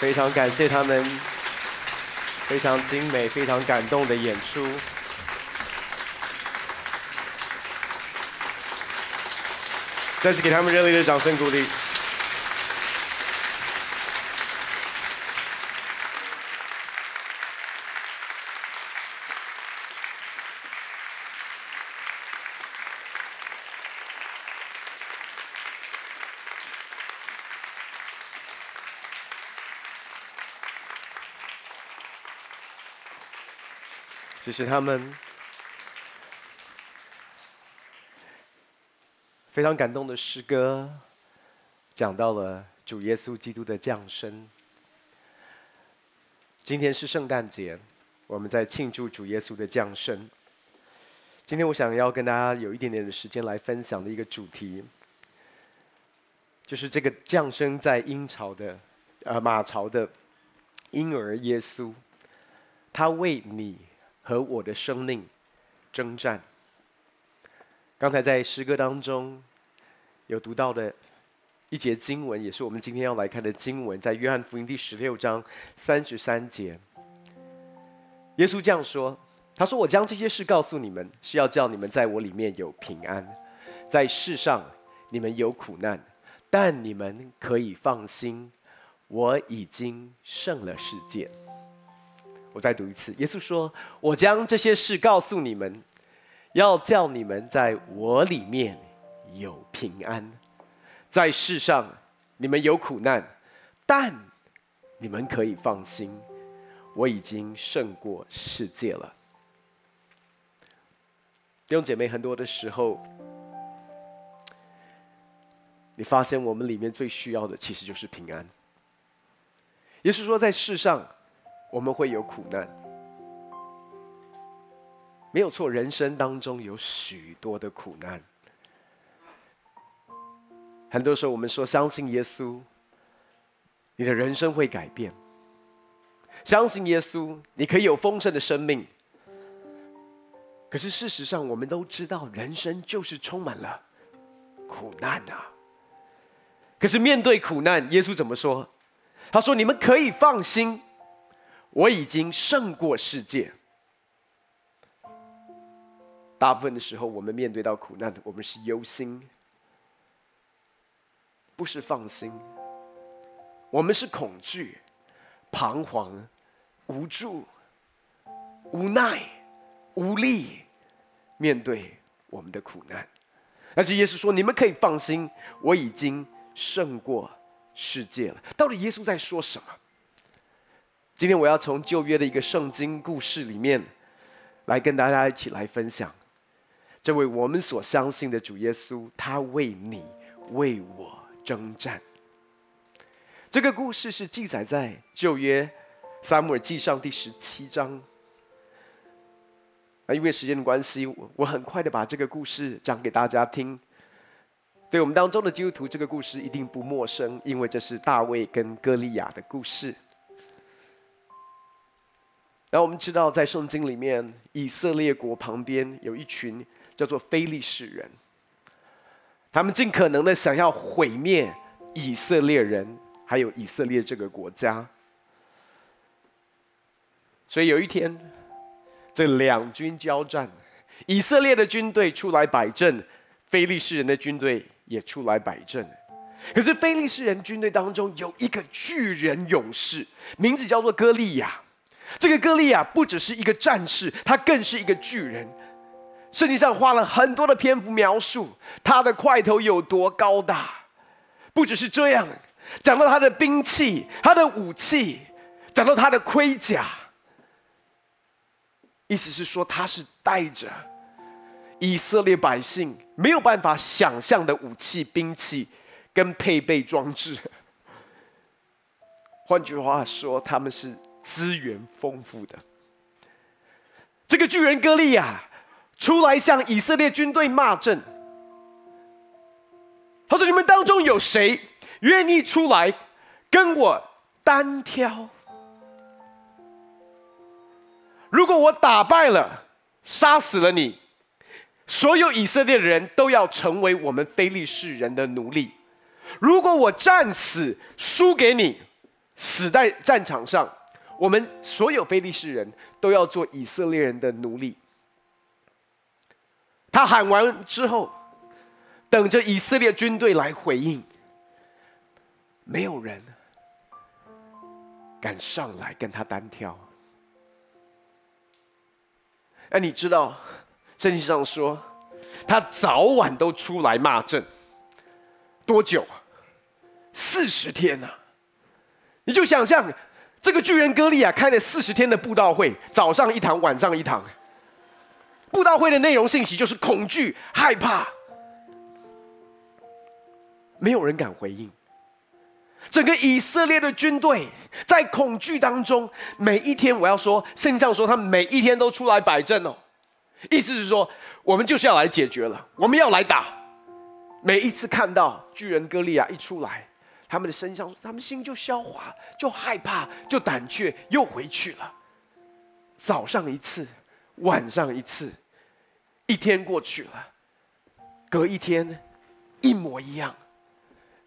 非常感谢他们非常精美、非常感动的演出。再次给他们热烈的掌声鼓励。这是他们非常感动的诗歌，讲到了主耶稣基督的降生。今天是圣诞节，我们在庆祝主耶稣的降生。今天我想要跟大家有一点点的时间来分享的一个主题，就是这个降生在英朝的，呃，马槽的婴儿耶稣，他为你。和我的生命征战。刚才在诗歌当中有读到的一节经文，也是我们今天要来看的经文，在约翰福音第十六章三十三节。耶稣这样说：“他说，我将这些事告诉你们，是要叫你们在我里面有平安。在世上你们有苦难，但你们可以放心，我已经胜了世界。”我再读一次，耶稣说：“我将这些事告诉你们，要叫你们在我里面有平安。在世上你们有苦难，但你们可以放心，我已经胜过世界了。”弟兄姐妹，很多的时候，你发现我们里面最需要的其实就是平安。耶稣说，在世上。我们会有苦难，没有错。人生当中有许多的苦难，很多时候我们说相信耶稣，你的人生会改变；相信耶稣，你可以有丰盛的生命。可是事实上，我们都知道，人生就是充满了苦难啊。可是面对苦难，耶稣怎么说？他说：“你们可以放心。”我已经胜过世界。大部分的时候，我们面对到苦难，我们是忧心，不是放心。我们是恐惧、彷徨、无助、无奈、无力，面对我们的苦难。而且耶稣说：“你们可以放心，我已经胜过世界了。”到底耶稣在说什么？今天我要从旧约的一个圣经故事里面，来跟大家一起来分享，这位我们所相信的主耶稣，他为你为我征战。这个故事是记载在旧约撒母耳记上第十七章。那，因为时间的关系，我我很快的把这个故事讲给大家听。对我们当中的基督徒，这个故事一定不陌生，因为这是大卫跟歌利亚的故事。然后我们知道，在圣经里面，以色列国旁边有一群叫做非利士人，他们尽可能的想要毁灭以色列人，还有以色列这个国家。所以有一天，这两军交战，以色列的军队出来摆阵，非利士人的军队也出来摆阵。可是非利士人军队当中有一个巨人勇士，名字叫做歌利亚。这个歌利亚不只是一个战士，他更是一个巨人。圣经上花了很多的篇幅描述他的块头有多高大。不只是这样，讲到他的兵器、他的武器，讲到他的盔甲，意思是说他是带着以色列百姓没有办法想象的武器、兵器跟配备装置。换句话说，他们是。资源丰富的这个巨人歌利亚出来向以色列军队骂阵。他说：“你们当中有谁愿意出来跟我单挑？如果我打败了，杀死了你，所有以色列的人都要成为我们非利士人的奴隶；如果我战死输给你，死在战场上，我们所有非利士人都要做以色列人的奴隶。他喊完之后，等着以色列军队来回应，没有人敢上来跟他单挑。哎，你知道，圣经上说，他早晚都出来骂阵，多久啊？四十天啊！你就想象这个巨人歌利亚开了四十天的布道会，早上一堂，晚上一堂。布道会的内容信息就是恐惧、害怕，没有人敢回应。整个以色列的军队在恐惧当中，每一天我要说，圣上说他每一天都出来摆阵哦，意思是说我们就是要来解决了，我们要来打。每一次看到巨人歌利亚一出来，他们的身上，他们心就消化，就害怕，就胆怯，又回去了。早上一次，晚上一次，一天过去了，隔一天，一模一样。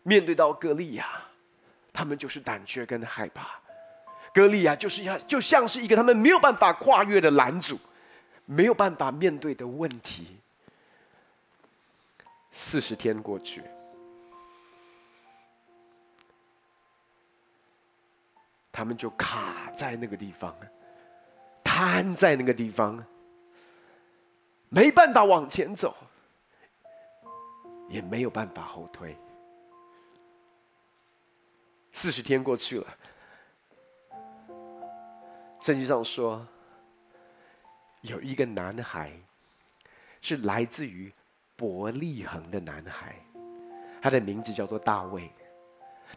面对到歌利亚。他们就是胆怯跟害怕，歌利亚就是要就像是一个他们没有办法跨越的拦阻，没有办法面对的问题。四十天过去，他们就卡在那个地方，瘫在那个地方，没办法往前走，也没有办法后退。四十天过去了，圣经上说，有一个男孩，是来自于伯利恒的男孩，他的名字叫做大卫。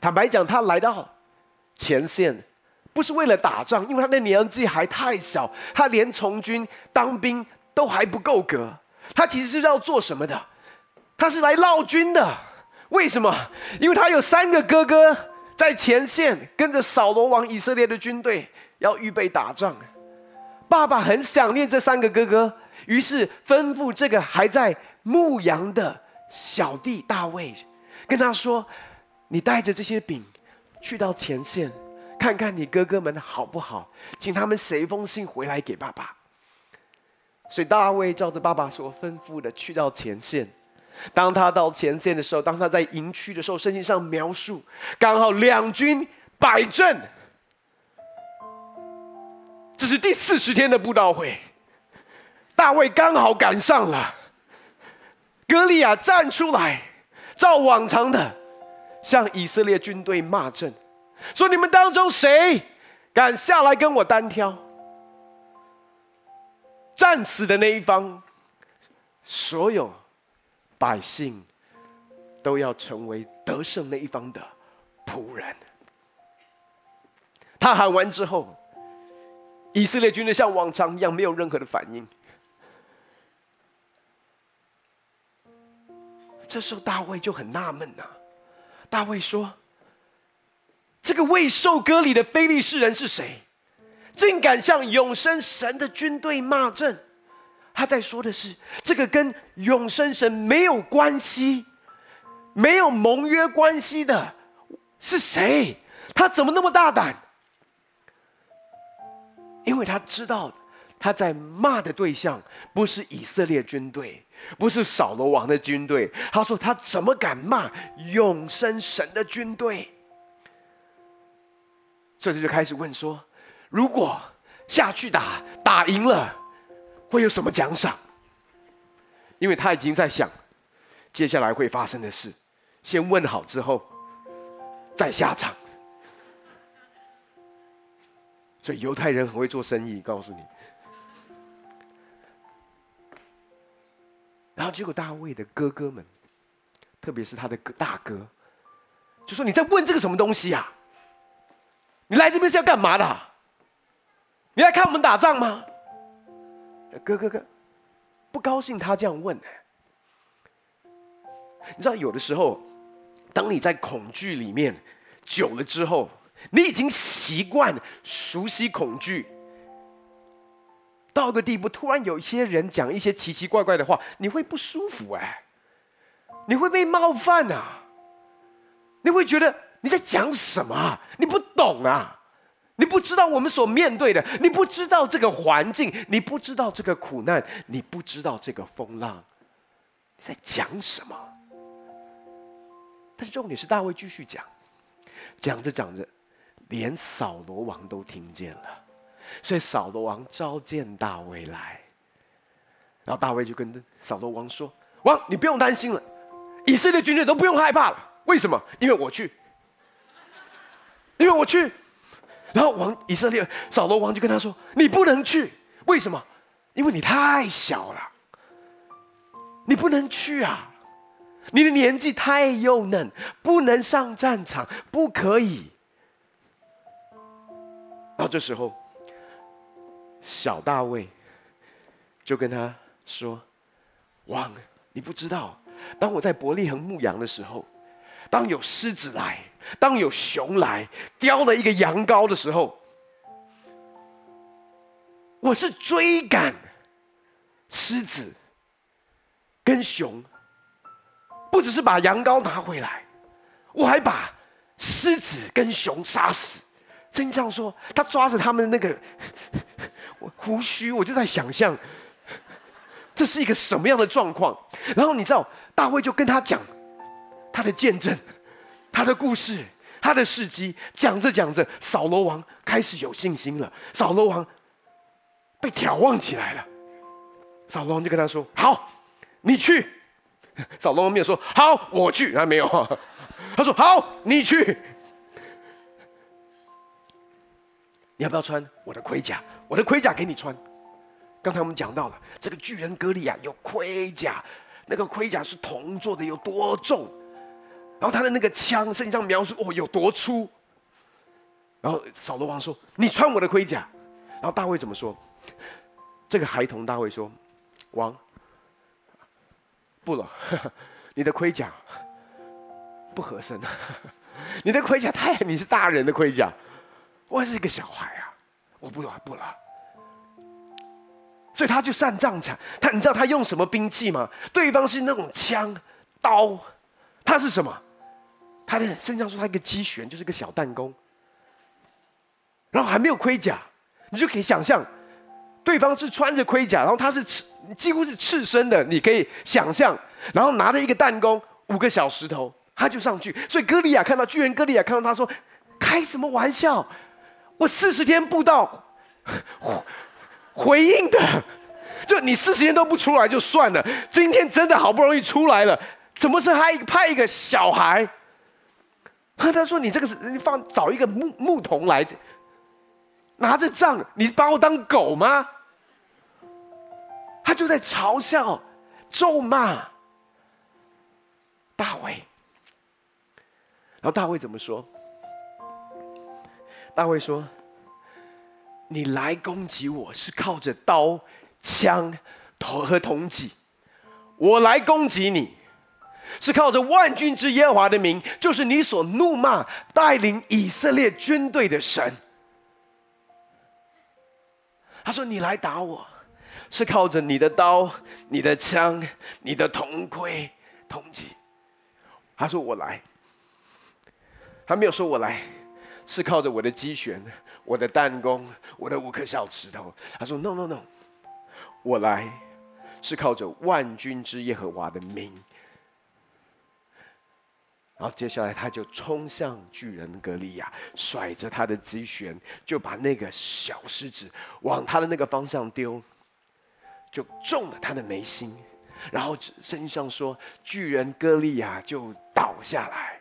坦白讲，他来到前线，不是为了打仗，因为他的年纪还太小，他连从军当兵都还不够格。他其实是要做什么的？他是来闹军的。为什么？因为他有三个哥哥。在前线跟着扫罗王以色列的军队要预备打仗，爸爸很想念这三个哥哥，于是吩咐这个还在牧羊的小弟大卫，跟他说：“你带着这些饼去到前线，看看你哥哥们好不好，请他们写一封信回来给爸爸。”所以大卫照着爸爸所吩咐的去到前线。当他到前线的时候，当他在营区的时候，圣经上描述，刚好两军摆阵。这是第四十天的布道会，大卫刚好赶上了。歌利亚站出来，照往常的向以色列军队骂阵，说：“你们当中谁敢下来跟我单挑？战死的那一方，所有。”百姓都要成为得胜那一方的仆人。他喊完之后，以色列军队像往常一样没有任何的反应。这时候大卫就很纳闷呐，大卫说：“这个未受割礼的非利士人是谁？竟敢向永生神的军队骂阵？”他在说的是，这个跟永生神没有关系、没有盟约关系的是谁？他怎么那么大胆？因为他知道他在骂的对象不是以色列军队，不是扫罗王的军队。他说：“他怎么敢骂永生神的军队？”这就就开始问说：“如果下去打，打赢了？”会有什么奖赏？因为他已经在想接下来会发生的事，先问好之后再下场。所以犹太人很会做生意，告诉你。然后结果大卫的哥哥们，特别是他的大哥，就说：“你在问这个什么东西呀？你来这边是要干嘛的？你来看我们打仗吗？”哥哥哥，不高兴他这样问呢。你知道，有的时候，当你在恐惧里面久了之后，你已经习惯、熟悉恐惧，到个地步，突然有一些人讲一些奇奇怪怪的话，你会不舒服哎，你会被冒犯啊，你会觉得你在讲什么？你不懂啊，你不知道我们所面对的，你不知道这个环境，你不知道这个苦难，你不知道这个风浪，你在讲什么？但是重点是大卫继续讲，讲着讲着，连扫罗王都听见了，所以扫罗王召见大卫来，然后大卫就跟扫罗王说：“王，你不用担心了，以色列军队都不用害怕了。为什么？因为我去，因为我去。”然后王以色列扫罗王就跟他说：“你不能去，为什么？因为你太小了，你不能去啊。”你的年纪太幼嫩，不能上战场，不可以。然后这时候，小大卫就跟他说：“王，你不知道，当我在伯利恒牧羊的时候，当有狮子来，当有熊来叼了一个羊羔的时候，我是追赶狮子跟熊。”不只是把羊羔拿回来，我还把狮子跟熊杀死。圣经上说，他抓着他们那个胡须，我就在想象，这是一个什么样的状况。然后你知道，大卫就跟他讲他的见证、他的故事、他的事迹。讲着讲着，扫罗王开始有信心了。扫罗王被眺望起来了。扫罗王就跟他说：“好，你去。”扫罗王没有说好，我去，他没有。他说好，你去。你要不要穿我的盔甲？我的盔甲给你穿。刚才我们讲到了这个巨人歌利亚有盔甲，那个盔甲是铜做的，有多重？然后他的那个枪，圣经上描述哦有多粗。然后扫罗王说：“你穿我的盔甲。”然后大卫怎么说？这个孩童大卫说：“王。”不了，你的盔甲不合身。你的盔甲太，你是大人的盔甲，我是一个小孩啊，我不了不了。所以他就上战场，他你知道他用什么兵器吗？对方是那种枪刀，他是什么？他的身上说他一个机旋，就是个小弹弓，然后还没有盔甲，你就可以想象。对方是穿着盔甲，然后他是赤，几乎是赤身的，你可以想象。然后拿着一个弹弓，五个小石头，他就上去。所以歌利亚看到巨人歌利亚看到他说：“开什么玩笑？我四十天布道回回应的，就你四十天都不出来就算了，今天真的好不容易出来了，怎么是还派一个小孩？”他说：“你这个是你放找一个牧牧童来。”拿着杖，你把我当狗吗？他就在嘲笑、咒骂大卫。然后大卫怎么说？大卫说：“你来攻击我是靠着刀、枪、头和铜戟；我来攻击你是靠着万军之耶和华的名，就是你所怒骂带领以色列军队的神。”他说：“你来打我，是靠着你的刀、你的枪、你的铜盔、铜戟。”他说：“我来。”他没有说“我来”，是靠着我的机旋、我的弹弓、我的五颗小石头。他说：“No, no, no，我来是靠着万军之耶和华的名。”然后接下来，他就冲向巨人歌利亚，甩着他的机旋，就把那个小狮子往他的那个方向丢，就中了他的眉心。然后身上说，巨人歌利亚就倒下来。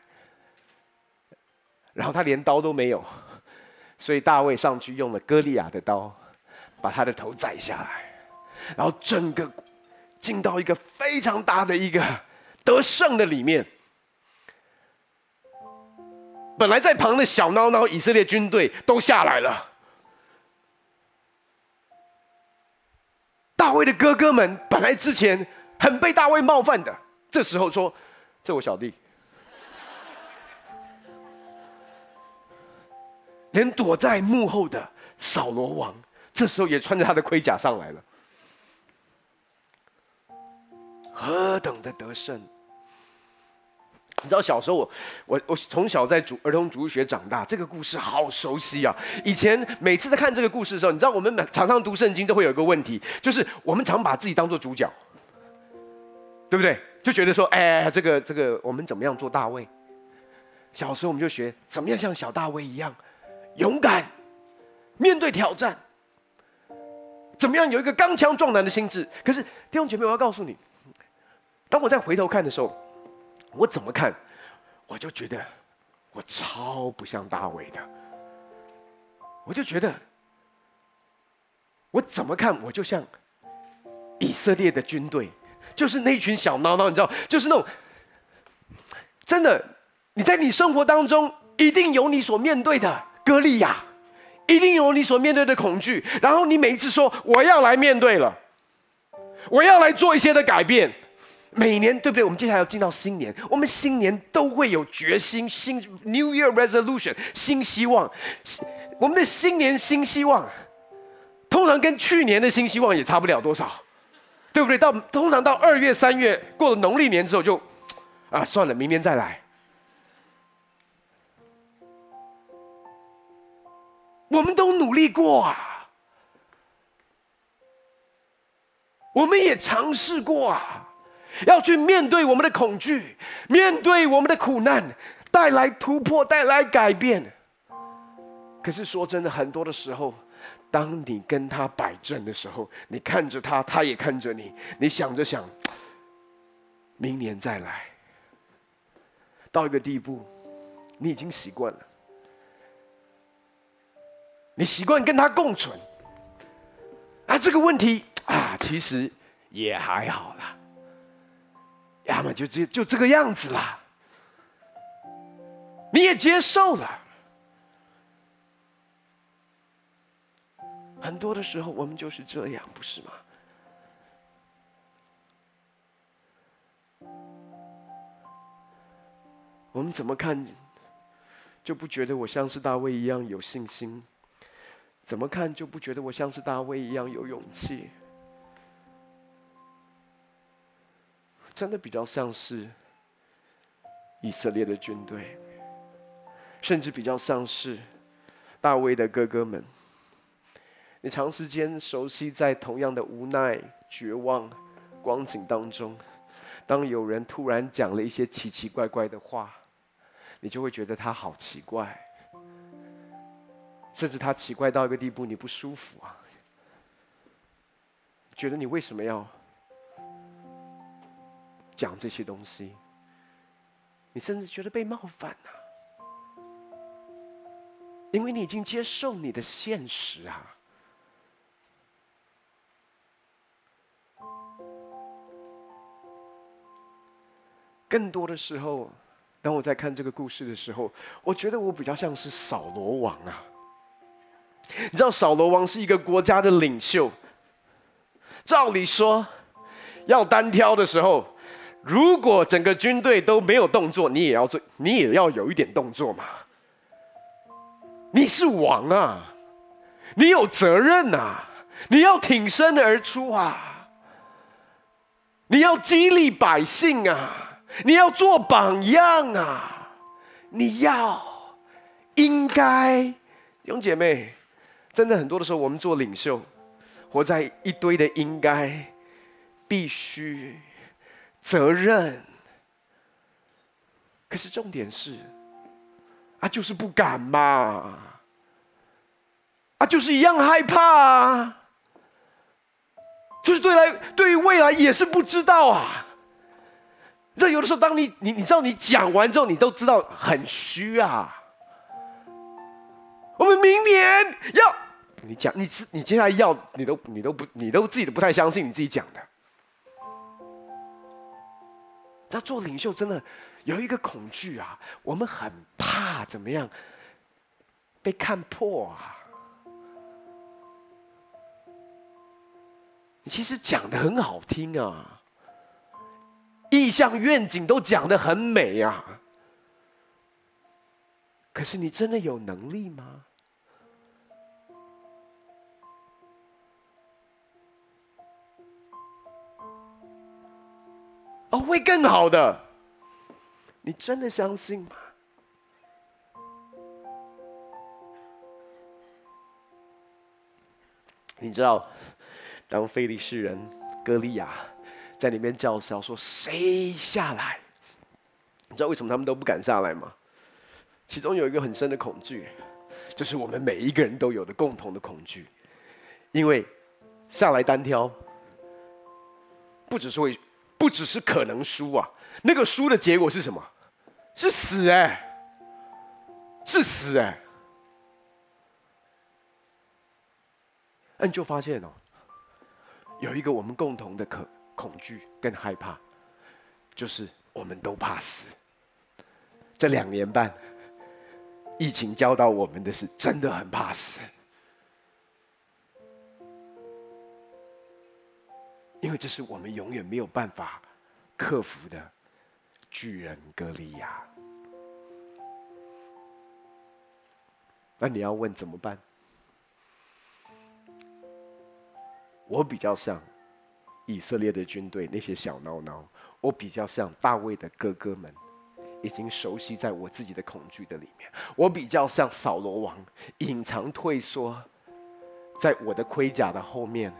然后他连刀都没有，所以大卫上去用了歌利亚的刀，把他的头宰下来。然后整个进到一个非常大的一个得胜的里面。本来在旁的小孬孬以色列军队都下来了。大卫的哥哥们本来之前很被大卫冒犯的，这时候说：“这我小弟。”连躲在幕后的扫罗王，这时候也穿着他的盔甲上来了。何等的得胜！你知道小时候我我我从小在主儿童主日学长大，这个故事好熟悉啊！以前每次在看这个故事的时候，你知道我们常常读圣经都会有一个问题，就是我们常把自己当做主角，对不对？就觉得说，哎，这个这个我们怎么样做大卫？小时候我们就学怎么样像小大卫一样勇敢面对挑战，怎么样有一个刚强壮胆的心智。可是弟兄姐妹，我要告诉你，当我再回头看的时候。我怎么看，我就觉得我超不像大卫的。我就觉得我怎么看，我就像以色列的军队，就是那群小孬孬，你知道，就是那种真的，你在你生活当中一定有你所面对的歌利亚，一定有你所面对的恐惧，然后你每一次说我要来面对了，我要来做一些的改变。每年对不对？我们接下来要进到新年，我们新年都会有决心，新 New Year Resolution，新希望。我们的新年新希望，通常跟去年的新希望也差不了多少，对不对？到通常到二月三月过了农历年之后就，啊算了，明年再来。我们都努力过啊，我们也尝试过啊。要去面对我们的恐惧，面对我们的苦难，带来突破，带来改变。可是说真的，很多的时候，当你跟他摆阵的时候，你看着他，他也看着你，你想着想，明年再来。到一个地步，你已经习惯了，你习惯跟他共存。啊，这个问题啊，其实也还好啦。要么就这就这个样子啦，你也接受了。很多的时候，我们就是这样，不是吗？我们怎么看，就不觉得我像是大卫一样有信心？怎么看就不觉得我像是大卫一样有勇气？真的比较像是以色列的军队，甚至比较像是大卫的哥哥们。你长时间熟悉在同样的无奈、绝望光景当中，当有人突然讲了一些奇奇怪怪的话，你就会觉得他好奇怪，甚至他奇怪到一个地步，你不舒服啊，觉得你为什么要？讲这些东西，你甚至觉得被冒犯了，因为你已经接受你的现实啊。更多的时候，当我在看这个故事的时候，我觉得我比较像是扫罗王啊。你知道扫罗王是一个国家的领袖，照理说要单挑的时候。如果整个军队都没有动作，你也要做，你也要有一点动作嘛。你是王啊，你有责任啊，你要挺身而出啊，你要激励百姓啊，你要做榜样啊，你要应该，弟兄姐妹，真的很多的时候，我们做领袖，活在一堆的应该，必须。责任，可是重点是，啊，就是不敢嘛，啊，就是一样害怕啊，就是对来对于未来也是不知道啊。这有的时候，当你你你知道你讲完之后，你都知道很虚啊。我们明年要你讲，你你接下来要你都你都不你都自己都不太相信你自己讲的。要做领袖，真的有一个恐惧啊！我们很怕怎么样被看破啊！你其实讲的很好听啊，意向愿景都讲的很美啊，可是你真的有能力吗？会更好的，你真的相信吗？你知道，当非利士人歌利亚在里面叫嚣说：“谁下来？”你知道为什么他们都不敢下来吗？其中有一个很深的恐惧，就是我们每一个人都有的共同的恐惧，因为下来单挑，不只是会，不只是可能输啊，那个输的结果是什么？是死哎、是死哎、欸。那你就发现哦，有一个我们共同的可恐惧跟害怕，就是我们都怕死。这两年半，疫情教导我们的是，真的很怕死，因为这是我们永远没有办法克服的巨人歌利亚。那你要问怎么办？我比较像以色列的军队那些小孬孬，我比较像大卫的哥哥们，已经熟悉在我自己的恐惧的里面。我比较像扫罗王，隐藏退缩在我的盔甲的后面，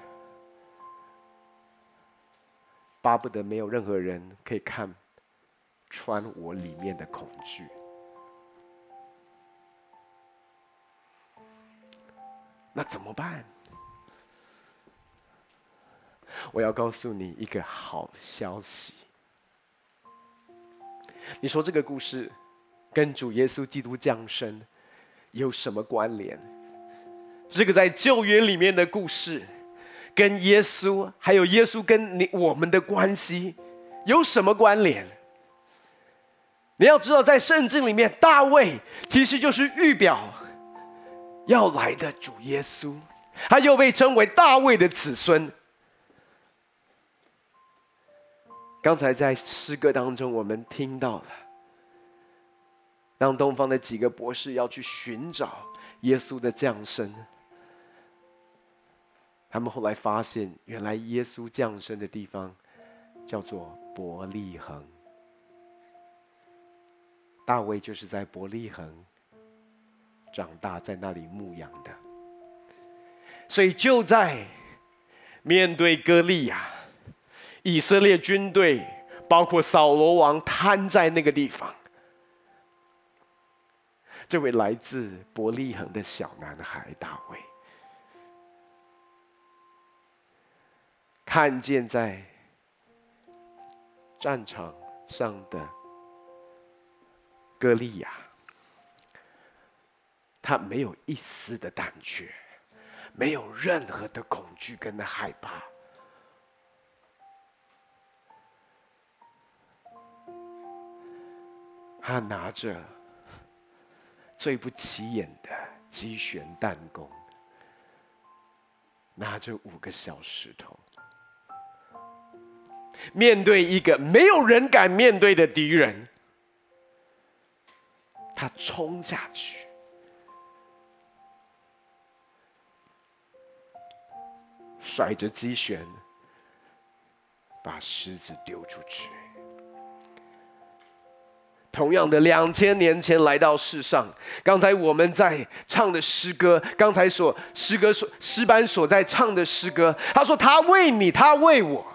巴不得没有任何人可以看穿我里面的恐惧。那怎么办？我要告诉你一个好消息。你说这个故事跟主耶稣基督降生有什么关联？这个在旧约里面的故事，跟耶稣还有耶稣跟你我们的关系有什么关联？你要知道，在圣经里面，大卫其实就是预表要来的主耶稣，他又被称为大卫的子孙。刚才在诗歌当中，我们听到了，当东方的几个博士要去寻找耶稣的降生，他们后来发现，原来耶稣降生的地方叫做伯利恒，大卫就是在伯利恒长大，在那里牧养的，所以就在面对歌利亚。以色列军队，包括扫罗王，瘫在那个地方。这位来自伯利恒的小男孩大卫，看见在战场上的歌利亚，他没有一丝的胆怯，没有任何的恐惧跟害怕。他拿着最不起眼的机旋弹弓，拿着五个小石头，面对一个没有人敢面对的敌人，他冲下去，甩着机旋，把石子丢出去。同样的，两千年前来到世上。刚才我们在唱的诗歌，刚才所诗歌所诗班所在唱的诗歌，他说他为你，他为我，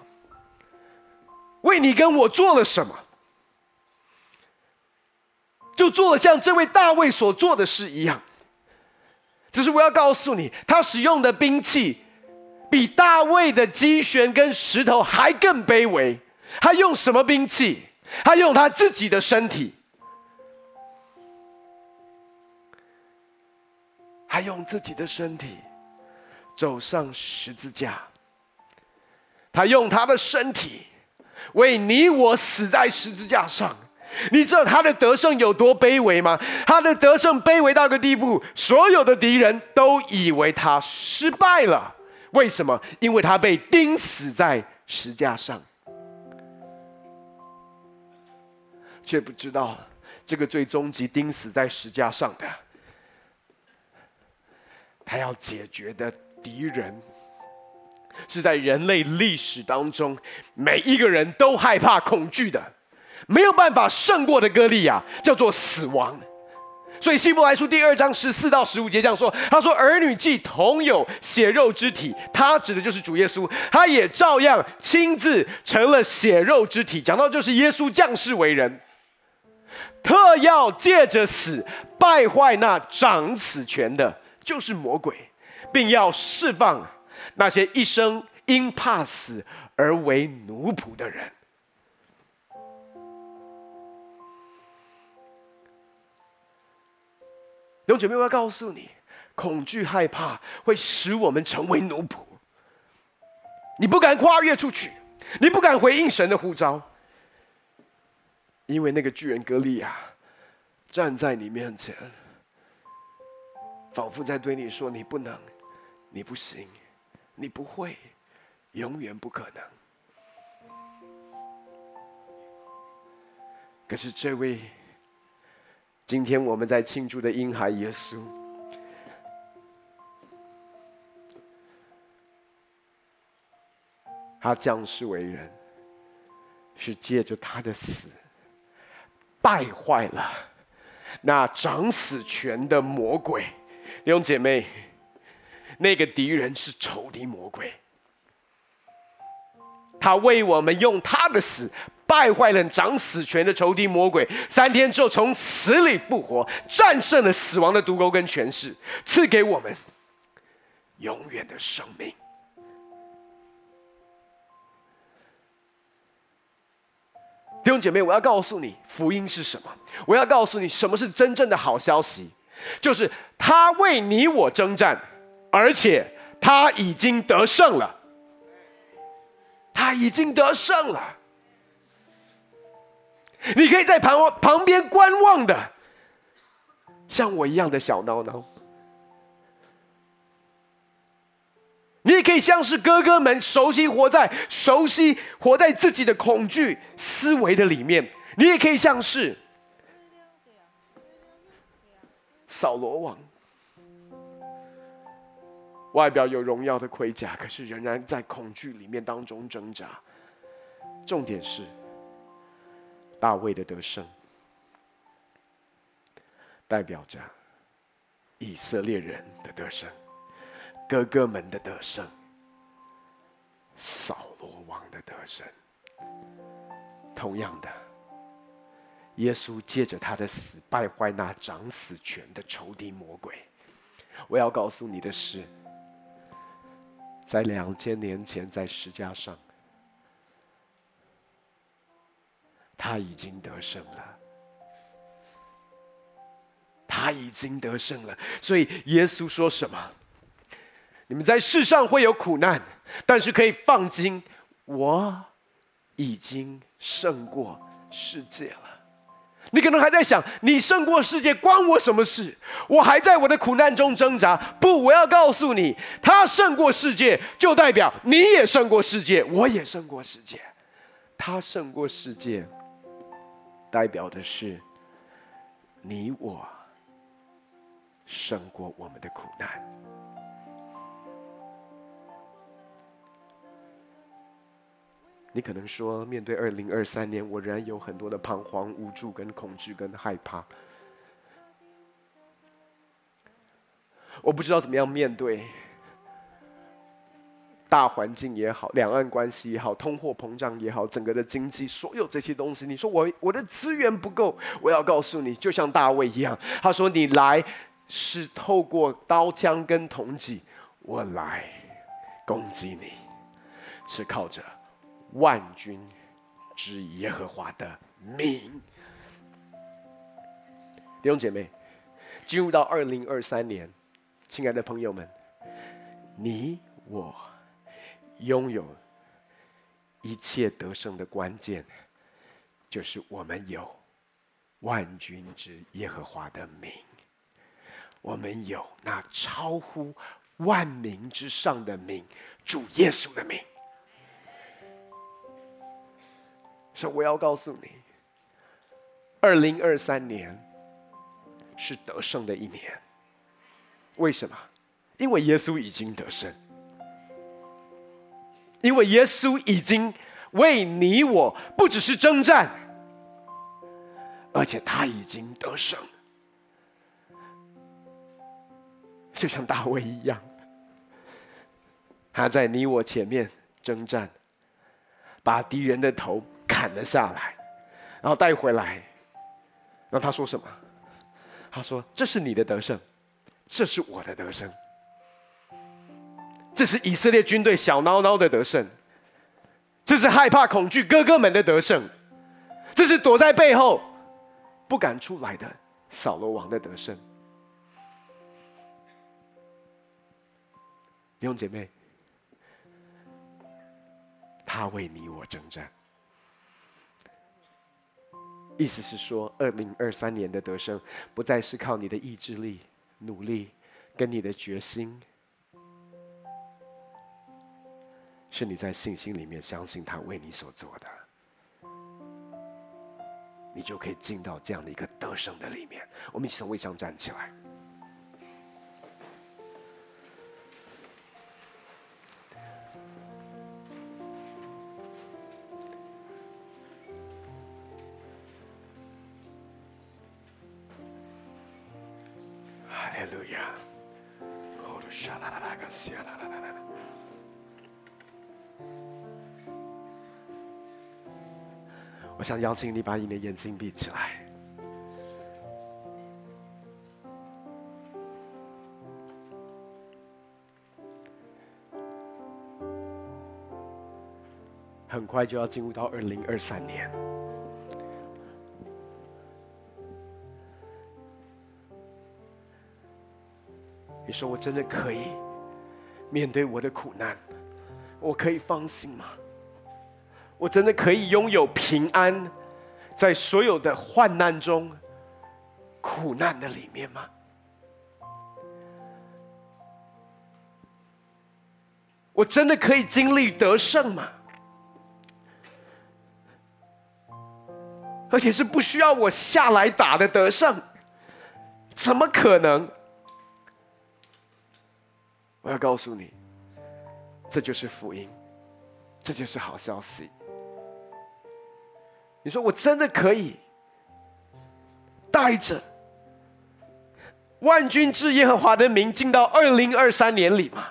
为你跟我做了什么？就做了像这位大卫所做的事一样。只是我要告诉你，他使用的兵器比大卫的机旋跟石头还更卑微。他用什么兵器？他用他自己的身体，他用自己的身体走上十字架。他用他的身体为你我死在十字架上。你知道他的得胜有多卑微吗？他的得胜卑微到一个地步，所有的敌人都以为他失败了。为什么？因为他被钉死在石架上。却不知道，这个最终极钉死在石架上的，他要解决的敌人，是在人类历史当中每一个人都害怕、恐惧的，没有办法胜过的歌利亚，叫做死亡。所以希伯来书第二章十四到十五节这样说：“他说，儿女既同有血肉之体，他指的就是主耶稣，他也照样亲自成了血肉之体。讲到就是耶稣降世为人，特要借着死败坏那掌死权的，就是魔鬼，并要释放那些一生因怕死而为奴仆的人。”弟兄姐妹，我要告诉你，恐惧害怕会使我们成为奴仆。你不敢跨越出去，你不敢回应神的呼召，因为那个巨人格利亚站在你面前，仿佛在对你说：“你不能，你不行，你不会，永远不可能。”可是这位。今天我们在庆祝的婴孩耶稣，他降世为人，是借着他的死，败坏了那掌死权的魔鬼。弟兄姐妹，那个敌人是仇敌魔鬼，他为我们用他的死。败坏了掌死权的仇敌魔鬼，三天之后从死里复活，战胜了死亡的毒钩跟权势，赐给我们永远的生命。弟兄姐妹，我要告诉你，福音是什么？我要告诉你，什么是真正的好消息？就是他为你我征战，而且他已经得胜了。他已经得胜了。你可以在旁旁边观望的，像我一样的小孬孬。你也可以像是哥哥们，熟悉活在熟悉活在自己的恐惧思维的里面。你也可以像是扫罗王，外表有荣耀的盔甲，可是仍然在恐惧里面当中挣扎。重点是。大卫的得胜，代表着以色列人的得胜，哥哥们的得胜，扫罗王的得胜。同样的，耶稣借着他的死败坏那掌死权的仇敌魔鬼。我要告诉你的是，在两千年前，在石架上。他已经得胜了，他已经得胜了。所以耶稣说什么？你们在世上会有苦难，但是可以放心，我已经胜过世界了。你可能还在想，你胜过世界关我什么事？我还在我的苦难中挣扎。不，我要告诉你，他胜过世界，就代表你也胜过世界，我也胜过世界。他胜过世界。代表的是你我胜过我们的苦难。你可能说，面对二零二三年，我仍然有很多的彷徨、无助、跟恐惧、跟害怕。我不知道怎么样面对。大环境也好，两岸关系也好，通货膨胀也好，整个的经济，所有这些东西，你说我我的资源不够，我要告诉你，就像大卫一样，他说：“你来是透过刀枪跟铜戟，我来攻击你，是靠着万军之耶和华的名。”弟兄姐妹，进入到二零二三年，亲爱的朋友们，你我。拥有一切得胜的关键，就是我们有万军之耶和华的名，我们有那超乎万名之上的名，主耶稣的名。所以我要告诉你，二零二三年是得胜的一年。为什么？因为耶稣已经得胜。因为耶稣已经为你我不只是征战，而且他已经得胜，就像大卫一样，他在你我前面征战，把敌人的头砍了下来，然后带回来。然后他说什么？他说：“这是你的得胜，这是我的得胜。这是以色列军队小孬孬的得胜，这是害怕恐惧哥哥们的得胜，这是躲在背后不敢出来的扫罗王的得胜。”弟兄姐妹，他为你我征战。意思是说，二零二三年的得胜，不再是靠你的意志力、努力跟你的决心，是你在信心里面相信他为你所做的，你就可以进到这样的一个得胜的里面。我们一起从位上站起来。我想邀请你把你的眼睛闭起来。很快就要进入到二零二三年。你说我真的可以面对我的苦难？我可以放心吗？我真的可以拥有平安，在所有的患难中、苦难的里面吗？我真的可以经历得胜吗？而且是不需要我下来打的得胜，怎么可能？我要告诉你，这就是福音，这就是好消息。你说我真的可以带着万军之耶和华的名进到二零二三年里吗？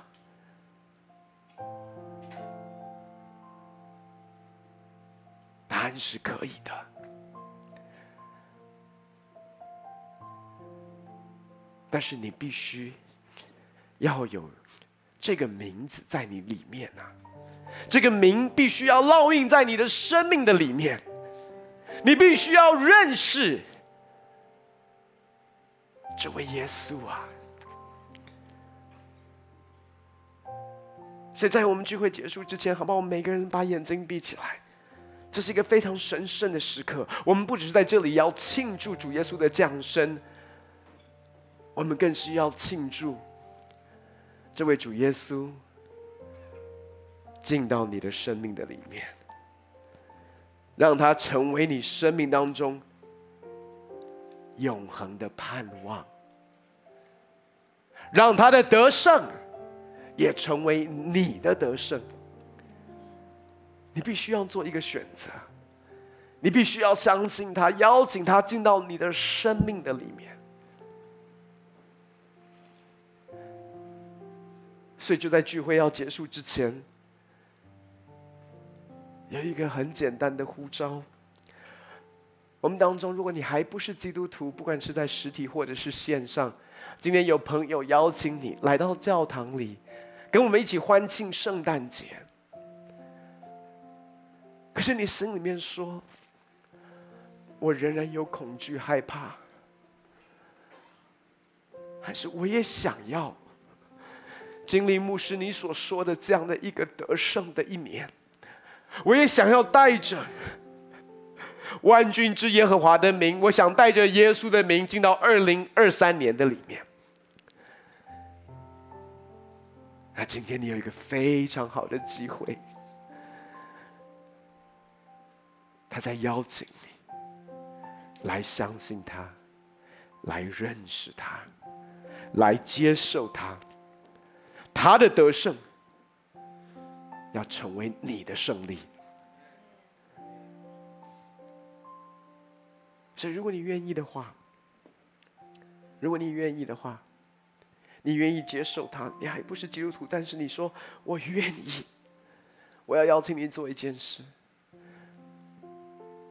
答案是可以的，但是你必须要有这个名字在你里面啊，这个名必须要烙印在你的生命的里面。你必须要认识这位耶稣啊！所以在我们聚会结束之前，好不好？我们每个人把眼睛闭起来。这是一个非常神圣的时刻。我们不只是在这里要庆祝主耶稣的降生，我们更是要庆祝这位主耶稣进到你的生命的里面。让他成为你生命当中永恒的盼望，让他的得胜也成为你的得胜。你必须要做一个选择，你必须要相信他，邀请他进到你的生命的里面。所以就在聚会要结束之前。有一个很简单的呼召。我们当中，如果你还不是基督徒，不管是在实体或者是线上，今天有朋友邀请你来到教堂里，跟我们一起欢庆圣诞节。可是你心里面说，我仍然有恐惧、害怕，还是我也想要经历牧师你所说的这样的一个得胜的一年？我也想要带着万军之耶和华的名，我想带着耶稣的名进到二零二三年的里面。那今天你有一个非常好的机会，他在邀请你来相信他，来认识他，来接受他，他的得胜。要成为你的胜利，所以，如果你愿意的话，如果你愿意的话，你愿意接受他，你还不是基督徒，但是你说我愿意，我要邀请你做一件事。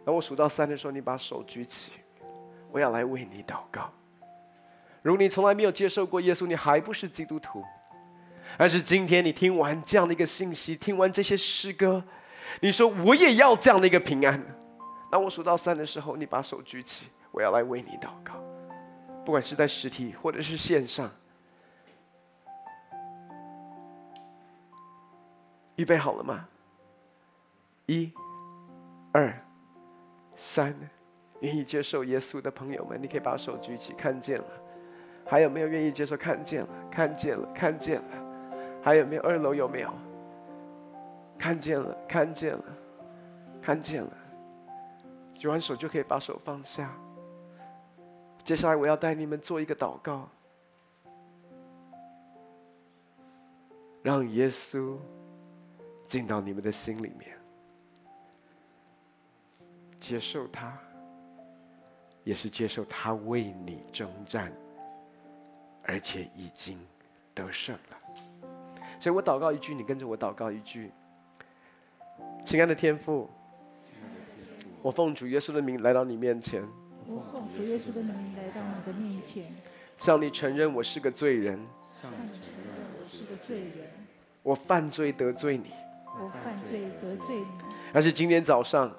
当我数到三的时候，你把手举起，我要来为你祷告。如果你从来没有接受过耶稣，你还不是基督徒，而是今天你听完这样的一个信息，听完这些诗歌，你说我也要这样的一个平安。当我数到三的时候，你把手举起，我要来为你祷告。不管是在实体或者是线上，预备好了吗？一、二、三，愿意接受耶稣的朋友们，你可以把手举起，看见了。还有没有愿意接受？看见了，看见了，看见了。还有没有？二楼有没有？看见了，看见了，看见了。举完手就可以把手放下。接下来我要带你们做一个祷告，让耶稣进到你们的心里面，接受他，也是接受他为你征战，而且已经得胜了。所以我祷告一句，你跟着我祷告一句。亲爱的天父。我奉主耶稣的名来到你面前。我奉主耶稣的名来到你的面前，向你承认我是个罪人。向你承认我是个罪人。我犯罪得罪你。我犯罪得罪你。但是今天早上，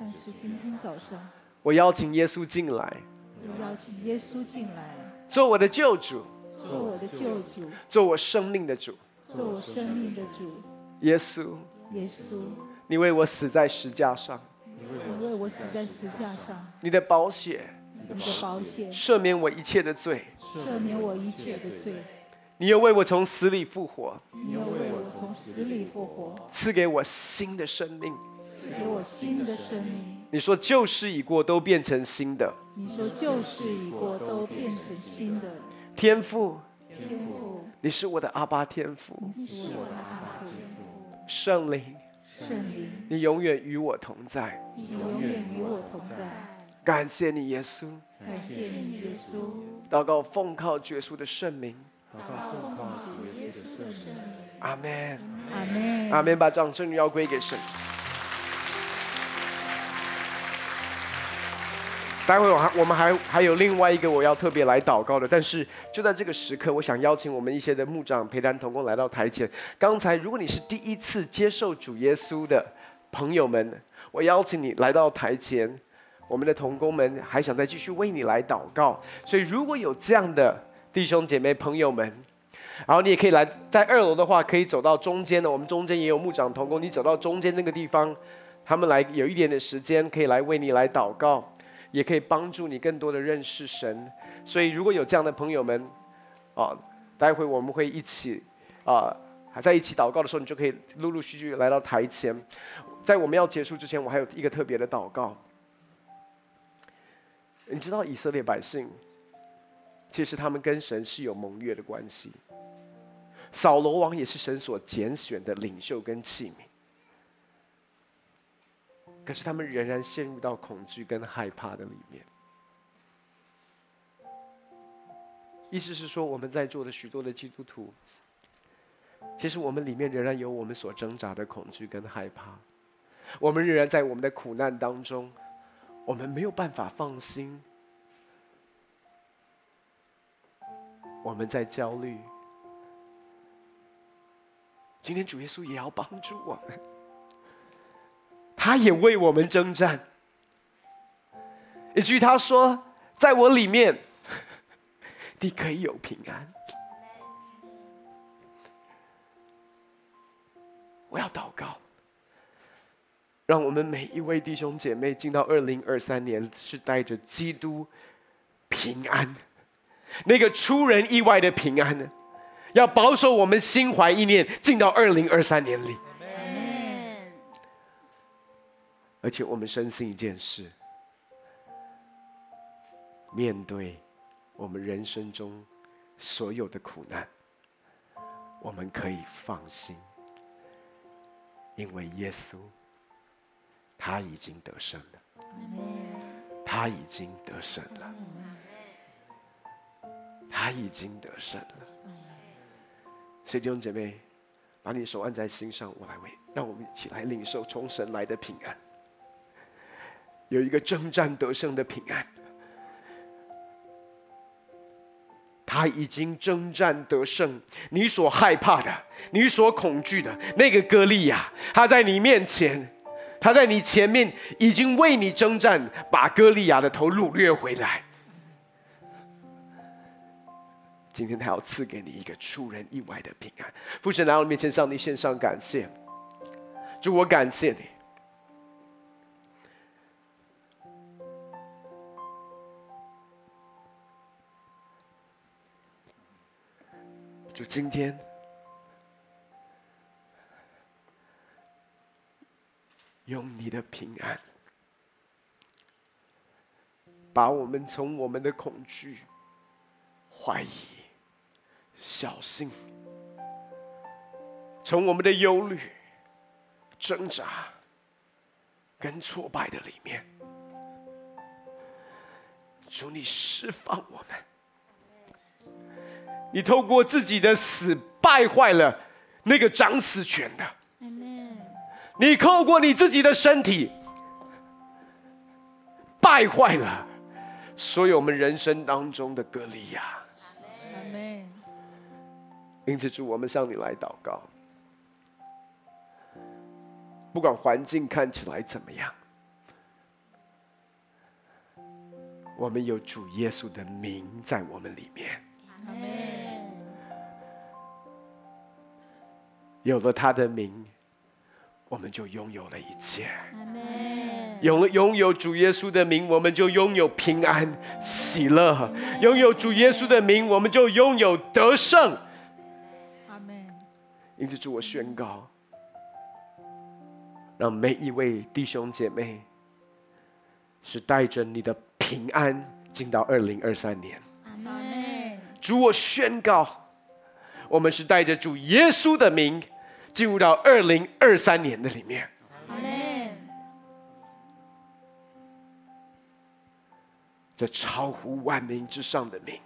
但是今天早上，我邀请耶稣进来。我邀请耶稣进来，做我的救主。做我的救主。做我生命的主。做我生命的主。耶稣。耶稣。你为我死在石架上。你为我死在石架上，你的宝血，你的宝血赦免我一切的罪，赦免我一切的罪。你又为我从死里复活，你又为我从死里复活，赐给我新的生命，赐给我新的生命。你说旧事已过，都变成新的。你说旧事已过，都变成新的。天赋，天父，你是我的阿巴天父，你是我的阿爸天父。圣灵。圣灵，你永远与我同在。你永远与我同在。感谢你，耶稣。感谢你，耶稣。祷告奉靠主耶稣的圣名。祷告奉靠主耶稣的圣名。阿门。阿门。阿门。把掌声要归给神。待会我还我们还还有另外一个我要特别来祷告的，但是就在这个时刻，我想邀请我们一些的牧长陪谈同工来到台前。刚才如果你是第一次接受主耶稣的朋友们，我邀请你来到台前，我们的同工们还想再继续为你来祷告。所以如果有这样的弟兄姐妹朋友们，然后你也可以来在二楼的话，可以走到中间的，我们中间也有牧长同工，你走到中间那个地方，他们来有一点点时间，可以来为你来祷告。也可以帮助你更多的认识神，所以如果有这样的朋友们，啊，待会我们会一起，啊，还在一起祷告的时候，你就可以陆陆续续来到台前。在我们要结束之前，我还有一个特别的祷告。你知道以色列百姓，其实他们跟神是有盟约的关系。扫罗王也是神所拣选的领袖跟器皿。可是他们仍然陷入到恐惧跟害怕的里面。意思是说，我们在座的许多的基督徒，其实我们里面仍然有我们所挣扎的恐惧跟害怕。我们仍然在我们的苦难当中，我们没有办法放心。我们在焦虑。今天主耶稣也要帮助我们。他也为我们征战，以至于他说：“在我里面，你可以有平安。”我要祷告，让我们每一位弟兄姐妹进到二零二三年是带着基督平安，那个出人意外的平安，要保守我们心怀意念进到二零二三年里。而且我们深信一件事：面对我们人生中所有的苦难，我们可以放心，因为耶稣他已经得胜了，他已经得胜了，他已经得胜了。所以弟兄姐妹，把你手按在心上，我来为，让我们一起来领受从神来的平安，有一个征战得胜的平安。他已经征战得胜，你所害怕的，你所恐惧的那个歌利亚，他在你面前，他在你前面已经为你征战，把歌利亚的头掳掠回来。今天他要赐给你一个出人意外的平安。父神来到面前，向你献上感谢，主我感谢你。就今天，用你的平安，把我们从我们的恐惧、怀疑、小心，从我们的忧虑、挣扎跟挫败的里面，求你释放我们。你透过自己的死败坏了那个掌死权的，你透过你自己的身体败坏了所有我们人生当中的歌利亚。因此，主，我们向你来祷告。不管环境看起来怎么样，我们有主耶稣的名在我们里面。有了他的名，我们就拥有了一切。有了拥有主耶稣的名，我们就拥有平安、喜乐。拥有主耶稣的名，我们就拥有得胜。因此，主我宣告，让每一位弟兄姐妹是带着你的平安进到二零二三年。主我宣告，我们是带着主耶稣的名。进入到二零二三年的里面，这超乎万民之上的名，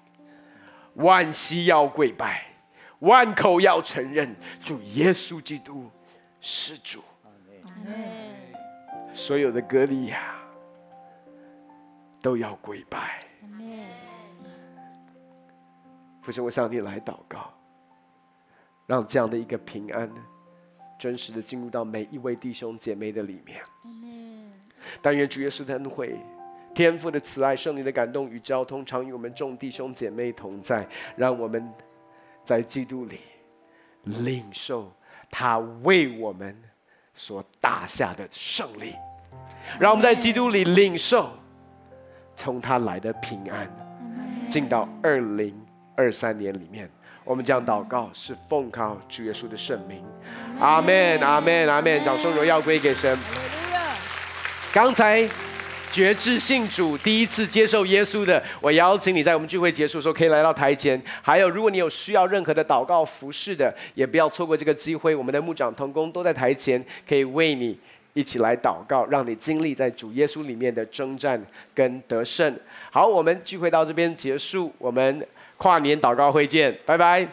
万膝要跪拜，万口要承认主耶稣基督是主。所有的歌利亚都要跪拜。父神，我向你来祷告，让这样的一个平安。真实的进入到每一位弟兄姐妹的里面。但愿主耶稣的恩惠、天父的慈爱、圣灵的感动与交通，常与我们众弟兄姐妹同在。让我们在基督里领受他为我们所打下的胜利。让我们在基督里领受从他来的平安，进到二零二三年里面。我们将祷告是奉靠主耶稣的圣名，阿门，阿门，阿门。掌声荣耀归给神。刚才决志信主第一次接受耶稣的，我邀请你在我们聚会结束的时候可以来到台前。还有，如果你有需要任何的祷告服饰的，也不要错过这个机会。我们的牧长同工都在台前，可以为你一起来祷告，让你经历在主耶稣里面的征战跟得胜。好，我们聚会到这边结束，我们。跨年祷告会见，拜拜。